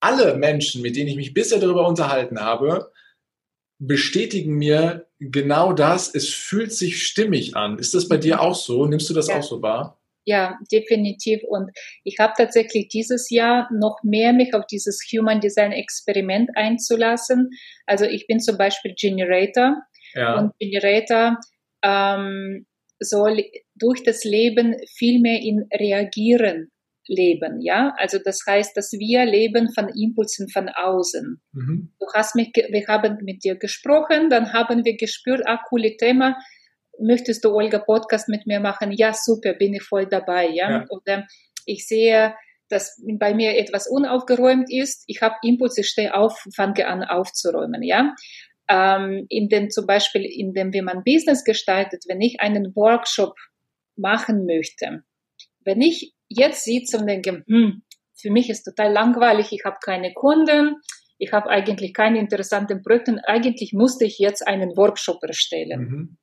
alle Menschen, mit denen ich mich bisher darüber unterhalten habe, bestätigen mir genau das. Es fühlt sich stimmig an. Ist das bei dir auch so? Nimmst du das ja. auch so wahr? Ja, definitiv. Und ich habe tatsächlich dieses Jahr noch mehr mich auf dieses Human Design Experiment einzulassen. Also ich bin zum Beispiel Generator ja. und Generator ähm, soll durch das Leben viel mehr in Reagieren leben, ja. Also das heißt, dass wir leben von Impulsen von außen. Mhm. Du hast mich, wir haben mit dir gesprochen, dann haben wir gespürt, ah, coole Thema. Möchtest du Olga Podcast mit mir machen? Ja, super, bin ich voll dabei, ja. ja. Oder ich sehe, dass bei mir etwas unaufgeräumt ist. Ich habe Impulse, stehe auf, fange an aufzuräumen, ja. Ähm, in dem zum Beispiel, in dem, wie man Business gestaltet, wenn ich einen Workshop machen möchte, wenn ich jetzt sitze und denke, hm, für mich ist total langweilig, ich habe keine Kunden, ich habe eigentlich keine interessanten Projekte, eigentlich musste ich jetzt einen Workshop erstellen. Mhm.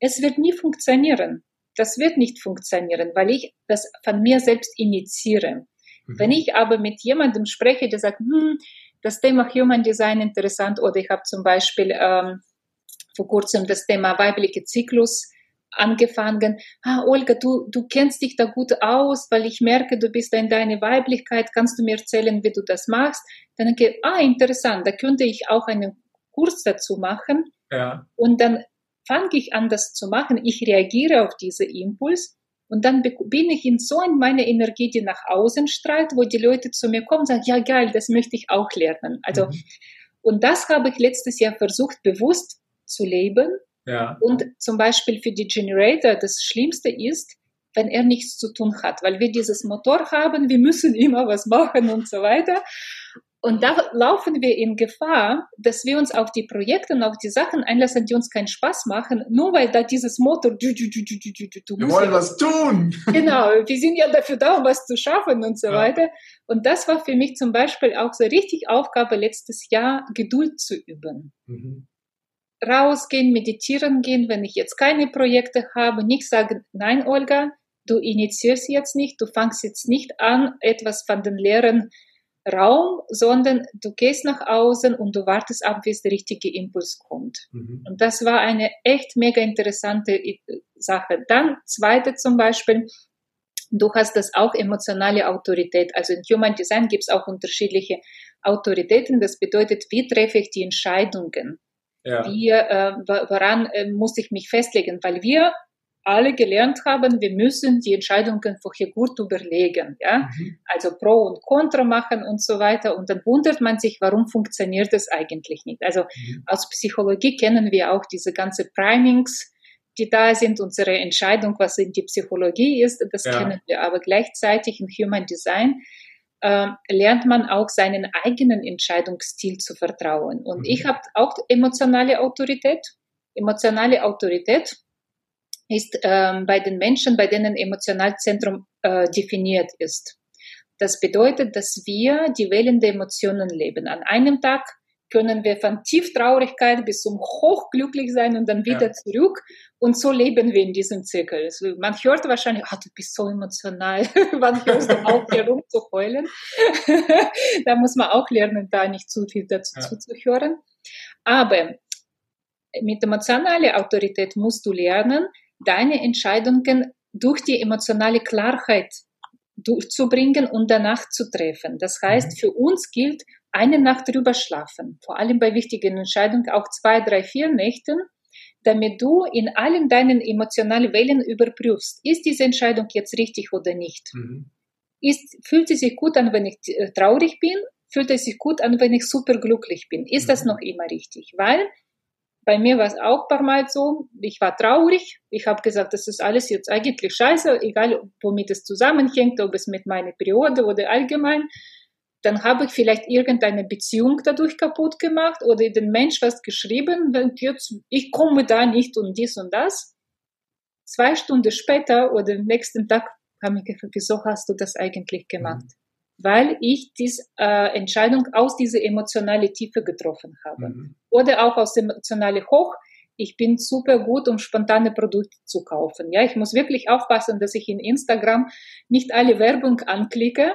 Es wird nie funktionieren. Das wird nicht funktionieren, weil ich das von mir selbst initiiere. Mhm. Wenn ich aber mit jemandem spreche, der sagt, hm, das Thema Human Design interessant oder ich habe zum Beispiel ähm, vor kurzem das Thema weibliche Zyklus angefangen, ah, Olga, du, du kennst dich da gut aus, weil ich merke, du bist in deiner Weiblichkeit, kannst du mir erzählen, wie du das machst? Dann denke ich, ah, interessant, da könnte ich auch einen Kurs dazu machen. Ja. Und dann fange ich an, das zu machen. Ich reagiere auf diesen Impuls und dann bin ich in so in meiner Energie, die nach außen strahlt, wo die Leute zu mir kommen und sagen, ja geil, das möchte ich auch lernen. Also, mhm. und das habe ich letztes Jahr versucht, bewusst zu leben ja. Und zum Beispiel für die Generator das Schlimmste ist, wenn er nichts zu tun hat, weil wir dieses Motor haben, wir müssen immer was machen und so weiter. Und da laufen wir in Gefahr, dass wir uns auf die Projekte und auf die Sachen einlassen, die uns keinen Spaß machen, nur weil da dieses Motor, du, du, du, du, du, du, du wir wollen was tun. Genau, wir sind ja dafür da, um was zu schaffen und so ja. weiter. Und das war für mich zum Beispiel auch so richtig Aufgabe letztes Jahr, Geduld zu üben. Mhm rausgehen, meditieren gehen, wenn ich jetzt keine Projekte habe, nicht sagen, nein, Olga, du initiierst jetzt nicht, du fangst jetzt nicht an, etwas von den leeren Raum, sondern du gehst nach außen und du wartest ab, bis der richtige Impuls kommt. Mhm. Und das war eine echt mega interessante äh, Sache. Dann zweite zum Beispiel, du hast das auch emotionale Autorität. Also in Human Design gibt es auch unterschiedliche Autoritäten. Das bedeutet, wie treffe ich die Entscheidungen? Ja. Wie, äh, woran äh, muss ich mich festlegen? Weil wir alle gelernt haben, wir müssen die Entscheidungen vorher gut überlegen, ja, mhm. also Pro und Contra machen und so weiter. Und dann wundert man sich, warum funktioniert das eigentlich nicht? Also mhm. aus Psychologie kennen wir auch diese ganze Primings, die da sind, unsere Entscheidung, was in die Psychologie ist, das ja. kennen wir aber gleichzeitig im Human Design äh, lernt man auch seinen eigenen Entscheidungsstil zu vertrauen. Und mhm. ich habe auch emotionale Autorität. Emotionale Autorität ist ähm, bei den Menschen, bei denen Emotionalzentrum äh, definiert ist. Das bedeutet, dass wir die Wellen der Emotionen leben. An einem Tag können wir von Tieftraurigkeit bis zum Hochglücklich sein und dann wieder ja. zurück. Und so leben wir in diesem Zirkel. Also man hört wahrscheinlich, ah, du bist so emotional. Wann hörst du auf, hier rumzuheulen? da muss man auch lernen, da nicht zu viel dazu ja. zuzuhören. Aber mit emotionaler Autorität musst du lernen, deine Entscheidungen durch die emotionale Klarheit durchzubringen und danach zu treffen. Das heißt, mhm. für uns gilt, eine Nacht drüber schlafen, vor allem bei wichtigen Entscheidungen, auch zwei, drei, vier Nächten, damit du in allen deinen emotionalen Wellen überprüfst, ist diese Entscheidung jetzt richtig oder nicht? Mhm. Ist, fühlt es sich gut an, wenn ich äh, traurig bin? Fühlt es sich gut an, wenn ich super glücklich bin? Ist mhm. das noch immer richtig? Weil bei mir war es auch ein paar Mal so, ich war traurig, ich habe gesagt, das ist alles jetzt eigentlich scheiße, egal womit es zusammenhängt, ob es mit meiner Periode oder allgemein dann habe ich vielleicht irgendeine Beziehung dadurch kaputt gemacht oder den Mensch was geschrieben, und jetzt, ich komme da nicht und dies und das. Zwei Stunden später oder am nächsten Tag habe ich gefragt, wieso hast du das eigentlich gemacht? Mhm. Weil ich diese äh, Entscheidung aus dieser emotionalen Tiefe getroffen habe. Mhm. Oder auch aus emotionalen Hoch. Ich bin super gut, um spontane Produkte zu kaufen. Ja, ich muss wirklich aufpassen, dass ich in Instagram nicht alle Werbung anklicke,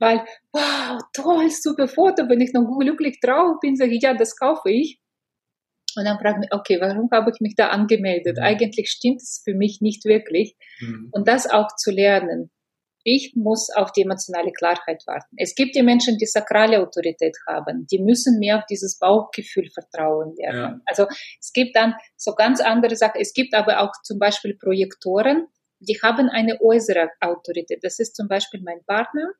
Weil, wow, toll, super Foto, wenn ich noch glücklich drauf bin, sage ich, ja, das kaufe ich. Und dann frage ich mich, okay, warum habe ich mich da angemeldet? Mhm. Eigentlich stimmt es für mich nicht wirklich. Mhm. Und das auch zu lernen. Ich muss auf die emotionale Klarheit warten. Es gibt die Menschen, die sakrale Autorität haben. Die müssen mehr auf dieses Bauchgefühl vertrauen lernen. Ja. Also es gibt dann so ganz andere Sachen. Es gibt aber auch zum Beispiel Projektoren, die haben eine äußere Autorität. Das ist zum Beispiel mein Partner.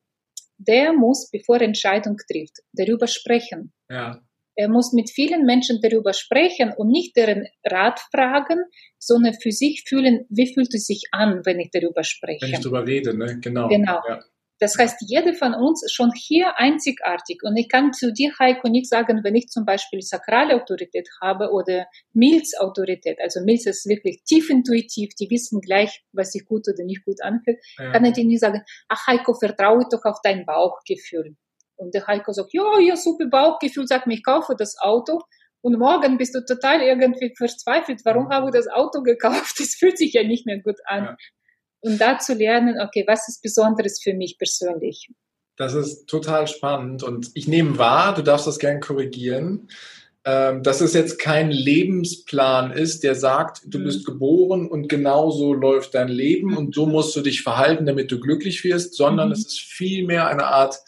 Der muss, bevor er Entscheidung trifft, darüber sprechen. Ja. Er muss mit vielen Menschen darüber sprechen und nicht deren Rat fragen, sondern für sich fühlen, wie fühlt es sich an, wenn ich darüber spreche. Wenn ich darüber rede, ne? Genau. Genau. Ja. Das heißt, jeder von uns ist schon hier einzigartig. Und ich kann zu dir, Heiko, nicht sagen, wenn ich zum Beispiel sakrale Autorität habe oder Milz-Autorität. Also Milz ist wirklich tief intuitiv. Die wissen gleich, was sich gut oder nicht gut anfühlt. Ja. Kann ich dir nicht sagen, ach Heiko, vertraue doch auf dein Bauchgefühl. Und der Heiko sagt, ja, ja, super Bauchgefühl, sag mir, ich kaufe das Auto. Und morgen bist du total irgendwie verzweifelt. Warum habe ich das Auto gekauft? Das fühlt sich ja nicht mehr gut an. Ja. Und da zu lernen, okay, was ist Besonderes für mich persönlich? Das ist total spannend. Und ich nehme wahr, du darfst das gern korrigieren, ähm, dass es jetzt kein Lebensplan ist, der sagt, du mhm. bist geboren und genauso läuft dein Leben und so musst du dich verhalten, damit du glücklich wirst, sondern mhm. es ist vielmehr eine Art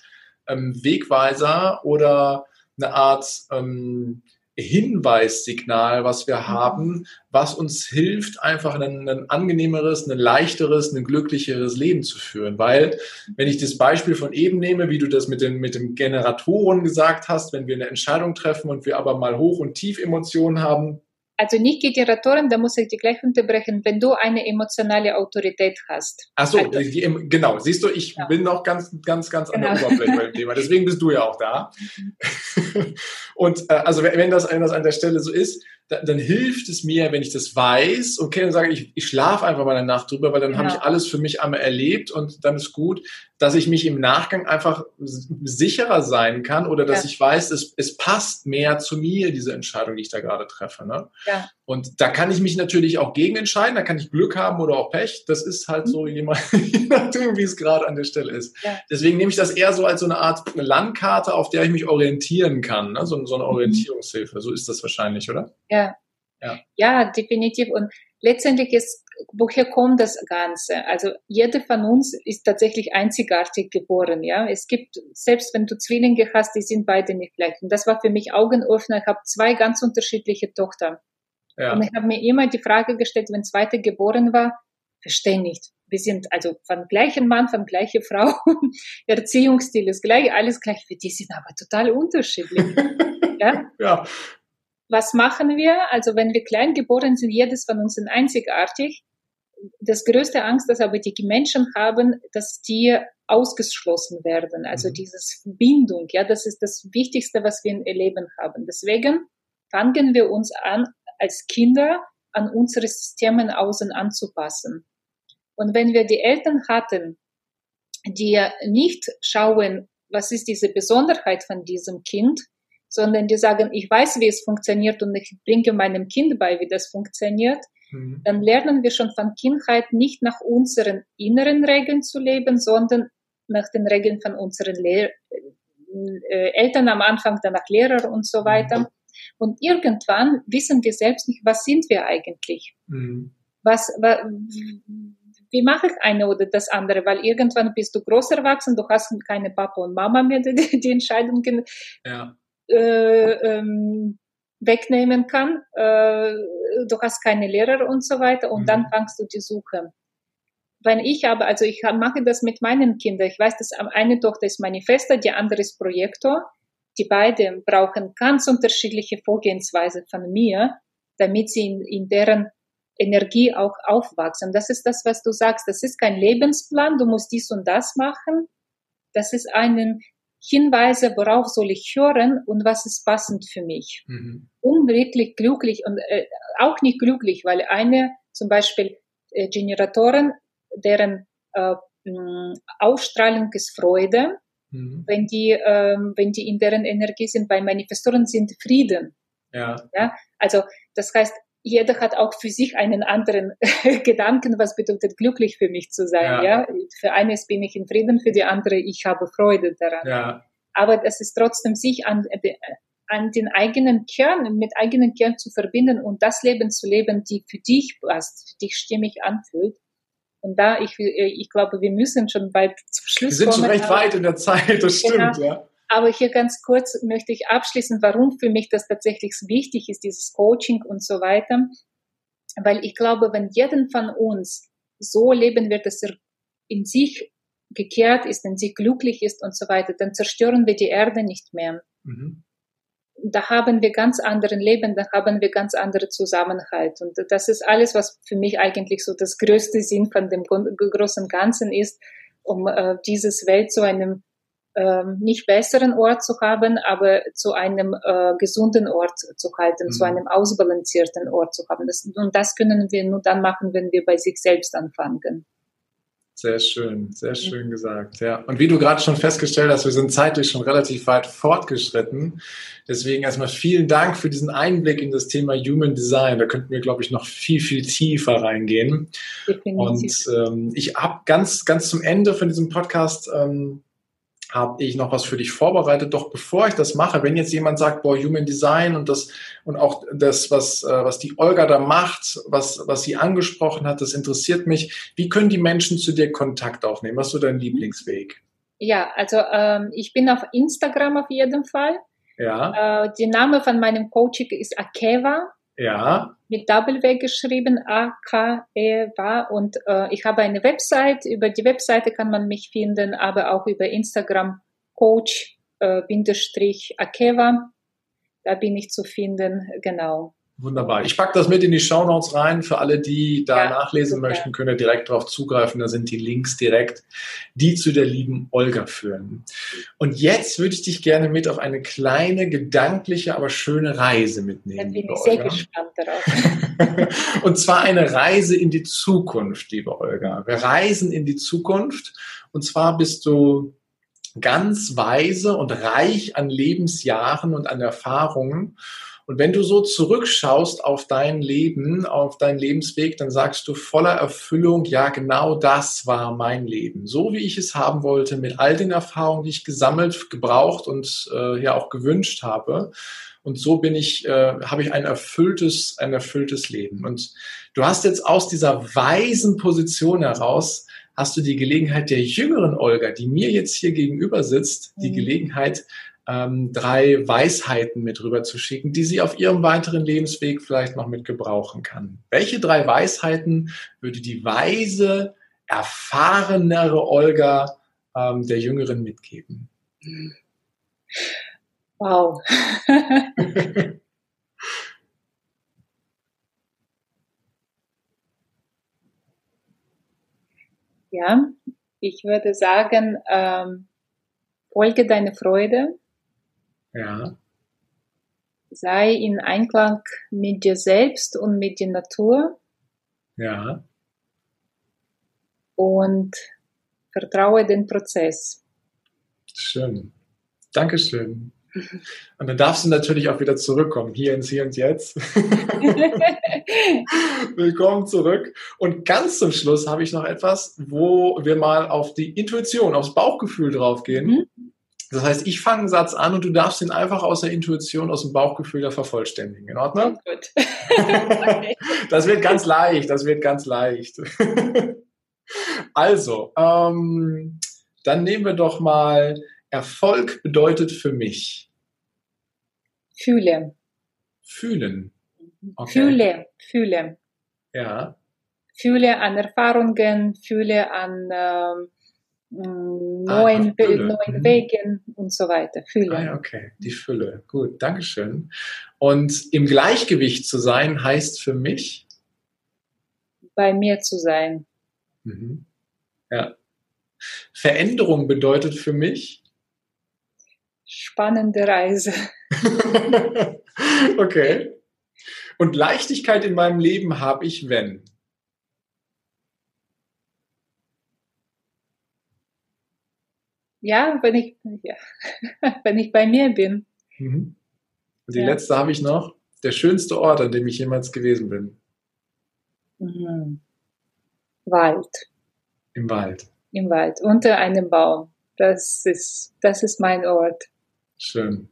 ähm, Wegweiser oder eine Art ähm, Hinweissignal, was wir mhm. haben, was uns hilft, einfach ein, ein, angenehmeres, ein leichteres, ein glücklicheres Leben zu führen. Weil, wenn ich das Beispiel von eben nehme, wie du das mit den, mit den Generatoren gesagt hast, wenn wir eine Entscheidung treffen und wir aber mal Hoch- und Tief-Emotionen haben, also nicht Generatoren, da muss ich dich gleich unterbrechen, wenn du eine emotionale Autorität hast. Ach so, also, die, genau. Siehst du, ich ja. bin noch ganz, ganz, ganz genau. an der genau. Oberfläche beim Thema. Deswegen bist du ja auch da. Mhm. Und äh, also wenn das, wenn das an der Stelle so ist, dann, hilft es mir, wenn ich das weiß, okay, dann sage ich, ich schlafe einfach mal eine Nacht drüber, weil dann genau. habe ich alles für mich einmal erlebt und dann ist gut, dass ich mich im Nachgang einfach sicherer sein kann oder dass ja. ich weiß, es, es passt mehr zu mir, diese Entscheidung, die ich da gerade treffe. Ne? Ja. Und da kann ich mich natürlich auch gegen entscheiden, da kann ich Glück haben oder auch Pech. Das ist halt mhm. so, je nachdem, wie es gerade an der Stelle ist. Ja. Deswegen nehme ich das eher so als so eine Art Landkarte, auf der ich mich orientieren kann. Ne? So, so eine mhm. Orientierungshilfe. So ist das wahrscheinlich, oder? Ja. Ja, ja definitiv. Und letztendlich ist, woher kommt das Ganze? Also jeder von uns ist tatsächlich einzigartig geboren. Ja, es gibt selbst wenn du Zwillinge hast, die sind beide nicht gleich. Und das war für mich Augenöffner. Ich habe zwei ganz unterschiedliche Tochter. Ja. Und ich habe mir immer die Frage gestellt, wenn zweite geboren war, verstehe nicht. Wir sind also von gleichen Mann, von gleicher Frau, Erziehungsstil ist gleich, alles gleich. Die sind aber total unterschiedlich. ja? ja was machen wir? Also wenn wir klein geboren sind, jedes von uns sind einzigartig. Das größte Angst, dass aber die Menschen haben, dass die ausgeschlossen werden. Also mhm. dieses Bindung, ja, das ist das Wichtigste, was wir im Leben haben. Deswegen fangen wir uns an, als Kinder an unsere Systeme außen anzupassen. Und wenn wir die Eltern hatten, die nicht schauen, was ist diese Besonderheit von diesem Kind, sondern die sagen, ich weiß, wie es funktioniert und ich bringe meinem Kind bei, wie das funktioniert, mhm. dann lernen wir schon von Kindheit nicht nach unseren inneren Regeln zu leben, sondern nach den Regeln von unseren Lehr äh, Eltern am Anfang, danach Lehrer und so weiter. Und irgendwann wissen wir selbst nicht, was sind wir eigentlich? Mhm. Was, was, wie mache ich eine oder das andere? Weil irgendwann bist du groß erwachsen, du hast keine Papa und Mama mehr, die, die Entscheidungen ja äh, ähm, wegnehmen kann. Äh, du hast keine Lehrer und so weiter und mhm. dann fangst du die Suche. Wenn ich aber, also ich mache das mit meinen Kindern. Ich weiß, dass eine Tochter ist Manifester, die andere ist Projektor. Die beiden brauchen ganz unterschiedliche Vorgehensweise von mir, damit sie in, in deren Energie auch aufwachsen. Das ist das, was du sagst. Das ist kein Lebensplan. Du musst dies und das machen. Das ist einen Hinweise, worauf soll ich hören und was ist passend für mich. Mhm. Wirklich glücklich und äh, auch nicht glücklich, weil eine zum Beispiel äh, Generatoren, deren äh, Ausstrahlung ist Freude, mhm. wenn die, äh, wenn die in deren Energie sind, bei Manifestoren sind Frieden. Ja. ja. Also das heißt, jeder hat auch für sich einen anderen Gedanken, was bedeutet glücklich für mich zu sein. Ja. ja. Für eines bin ich in Frieden, für die andere ich habe Freude daran. Ja. Aber es ist trotzdem sich an, an den eigenen Kern, mit eigenen Kern zu verbinden und das Leben zu leben, die für dich passt, für dich stimmig anfühlt. Und da, ich, ich glaube, wir müssen schon bald zum Schluss kommen. Wir sind schon recht weit in der Zeit, das genau. stimmt, ja. Aber hier ganz kurz möchte ich abschließen, warum für mich das tatsächlich wichtig ist, dieses Coaching und so weiter. Weil ich glaube, wenn jeden von uns so leben wird, dass er in sich gekehrt ist, in sich glücklich ist und so weiter, dann zerstören wir die Erde nicht mehr. Mhm. Da haben wir ganz anderen Leben, da haben wir ganz andere Zusammenhalt. Und das ist alles, was für mich eigentlich so das größte Sinn von dem großen Ganzen ist, um äh, dieses Welt zu einem ähm, nicht besseren Ort zu haben, aber zu einem äh, gesunden Ort zu halten, mhm. zu einem ausbalancierten Ort zu haben. Das, und das können wir nur dann machen, wenn wir bei sich selbst anfangen. Sehr schön, sehr schön gesagt. Ja. Und wie du gerade schon festgestellt hast, wir sind zeitlich schon relativ weit fortgeschritten. Deswegen erstmal vielen Dank für diesen Einblick in das Thema Human Design. Da könnten wir, glaube ich, noch viel, viel tiefer reingehen. Definitiv. Und ähm, ich habe ganz, ganz zum Ende von diesem Podcast ähm, habe ich noch was für dich vorbereitet. Doch bevor ich das mache, wenn jetzt jemand sagt, boah, Human Design und das und auch das, was, äh, was die Olga da macht, was, was sie angesprochen hat, das interessiert mich. Wie können die Menschen zu dir Kontakt aufnehmen? Was ist so dein Lieblingsweg? Ja, also ähm, ich bin auf Instagram auf jeden Fall. Ja. Äh, der Name von meinem Coaching ist Akeva. Ja. Mit W geschrieben, A-K-E-W. Und äh, ich habe eine Website. Über die Webseite kann man mich finden, aber auch über Instagram Coach äh, Akeva. Da bin ich zu finden, genau. Wunderbar. Ich packe das mit in die Show Notes rein. Für alle, die da ja, nachlesen super. möchten, können direkt darauf zugreifen. Da sind die Links direkt, die zu der lieben Olga führen. Und jetzt würde ich dich gerne mit auf eine kleine, gedankliche, aber schöne Reise mitnehmen. Da bin ich sehr Olga. gespannt darauf. und zwar eine Reise in die Zukunft, liebe Olga. Wir reisen in die Zukunft. Und zwar bist du ganz weise und reich an Lebensjahren und an Erfahrungen. Und wenn du so zurückschaust auf dein Leben, auf deinen Lebensweg, dann sagst du voller Erfüllung, ja, genau das war mein Leben. So wie ich es haben wollte, mit all den Erfahrungen, die ich gesammelt, gebraucht und äh, ja auch gewünscht habe. Und so bin ich, äh, habe ich ein erfülltes, ein erfülltes Leben. Und du hast jetzt aus dieser weisen Position heraus hast du die Gelegenheit der jüngeren Olga, die mir jetzt hier gegenüber sitzt, die mhm. Gelegenheit, ähm, drei Weisheiten mit rüber zu schicken, die sie auf ihrem weiteren Lebensweg vielleicht noch mit gebrauchen kann. Welche drei Weisheiten würde die weise, erfahrenere Olga ähm, der Jüngeren mitgeben? Wow. ja, ich würde sagen, ähm, folge deine Freude, ja. Sei in Einklang mit dir selbst und mit der Natur. Ja. Und vertraue den Prozess. Schön. Dankeschön. Und dann darfst du natürlich auch wieder zurückkommen, hier ins Hier und Jetzt. Willkommen zurück. Und ganz zum Schluss habe ich noch etwas, wo wir mal auf die Intuition, aufs Bauchgefühl draufgehen. Mhm. Das heißt, ich fange einen Satz an und du darfst ihn einfach aus der Intuition, aus dem Bauchgefühl da vervollständigen. In Ordnung? Gut. das wird ganz leicht, das wird ganz leicht. also, ähm, dann nehmen wir doch mal, Erfolg bedeutet für mich. Fühle. Fühlen. Okay. Fühle, fühle. Ja. Fühle an Erfahrungen, fühle an ähm, neuen, ah, neuen mhm. Wegen und so weiter. Fülle. Ah, okay, die Fülle. Gut, Dankeschön. Und im Gleichgewicht zu sein heißt für mich? Bei mir zu sein. Mhm. Ja. Veränderung bedeutet für mich? Spannende Reise. okay. Und Leichtigkeit in meinem Leben habe ich, wenn? Ja, wenn ich, ja, wenn ich bei mir bin. Mhm. Und die ja. letzte habe ich noch. der schönste Ort, an dem ich jemals gewesen bin? Mhm. Wald. Im Wald. Im Wald, unter einem Baum. Das ist, das ist mein Ort. Schön.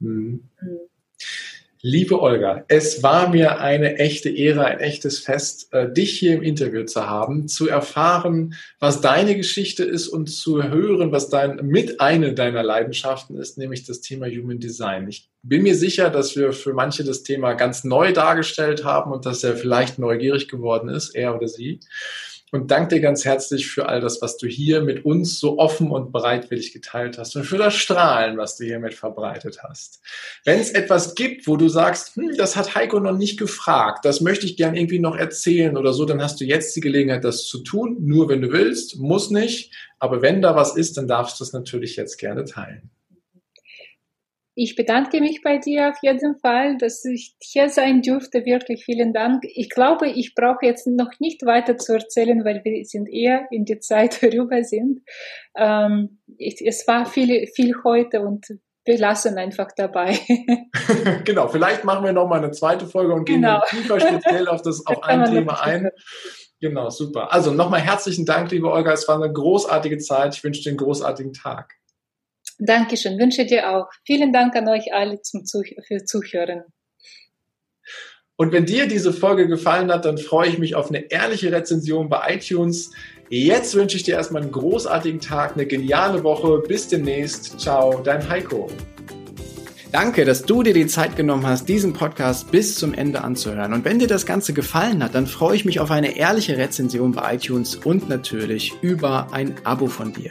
Mhm. Mhm. Liebe Olga, es war mir eine echte Ehre, ein echtes Fest, äh, dich hier im Interview zu haben, zu erfahren, was deine Geschichte ist und zu hören, was dein, mit eine deiner Leidenschaften ist, nämlich das Thema Human Design. Ich bin mir sicher, dass wir für manche das Thema ganz neu dargestellt haben und dass er vielleicht neugierig geworden ist, er oder sie und danke dir ganz herzlich für all das, was du hier mit uns so offen und bereitwillig geteilt hast und für das Strahlen, was du hiermit verbreitet hast. Wenn es etwas gibt, wo du sagst, hm, das hat Heiko noch nicht gefragt, das möchte ich gern irgendwie noch erzählen oder so, dann hast du jetzt die Gelegenheit, das zu tun, nur wenn du willst, muss nicht, aber wenn da was ist, dann darfst du es natürlich jetzt gerne teilen. Ich bedanke mich bei dir auf jeden Fall, dass ich hier sein durfte. Wirklich vielen Dank. Ich glaube, ich brauche jetzt noch nicht weiter zu erzählen, weil wir sind eher in die Zeit vorüber sind. Ähm, ich, es war viel, viel heute und wir lassen einfach dabei. genau, vielleicht machen wir noch mal eine zweite Folge und gehen genau. tiefer speziell auf das auf ein Thema ein. Genau, super. Also nochmal herzlichen Dank, liebe Olga. Es war eine großartige Zeit. Ich wünsche dir einen großartigen Tag. Dankeschön, wünsche dir auch. Vielen Dank an euch alle zum Zuh für Zuhören. Und wenn dir diese Folge gefallen hat, dann freue ich mich auf eine ehrliche Rezension bei iTunes. Jetzt wünsche ich dir erstmal einen großartigen Tag, eine geniale Woche. Bis demnächst. Ciao, dein Heiko. Danke, dass du dir die Zeit genommen hast, diesen Podcast bis zum Ende anzuhören. Und wenn dir das Ganze gefallen hat, dann freue ich mich auf eine ehrliche Rezension bei iTunes und natürlich über ein Abo von dir.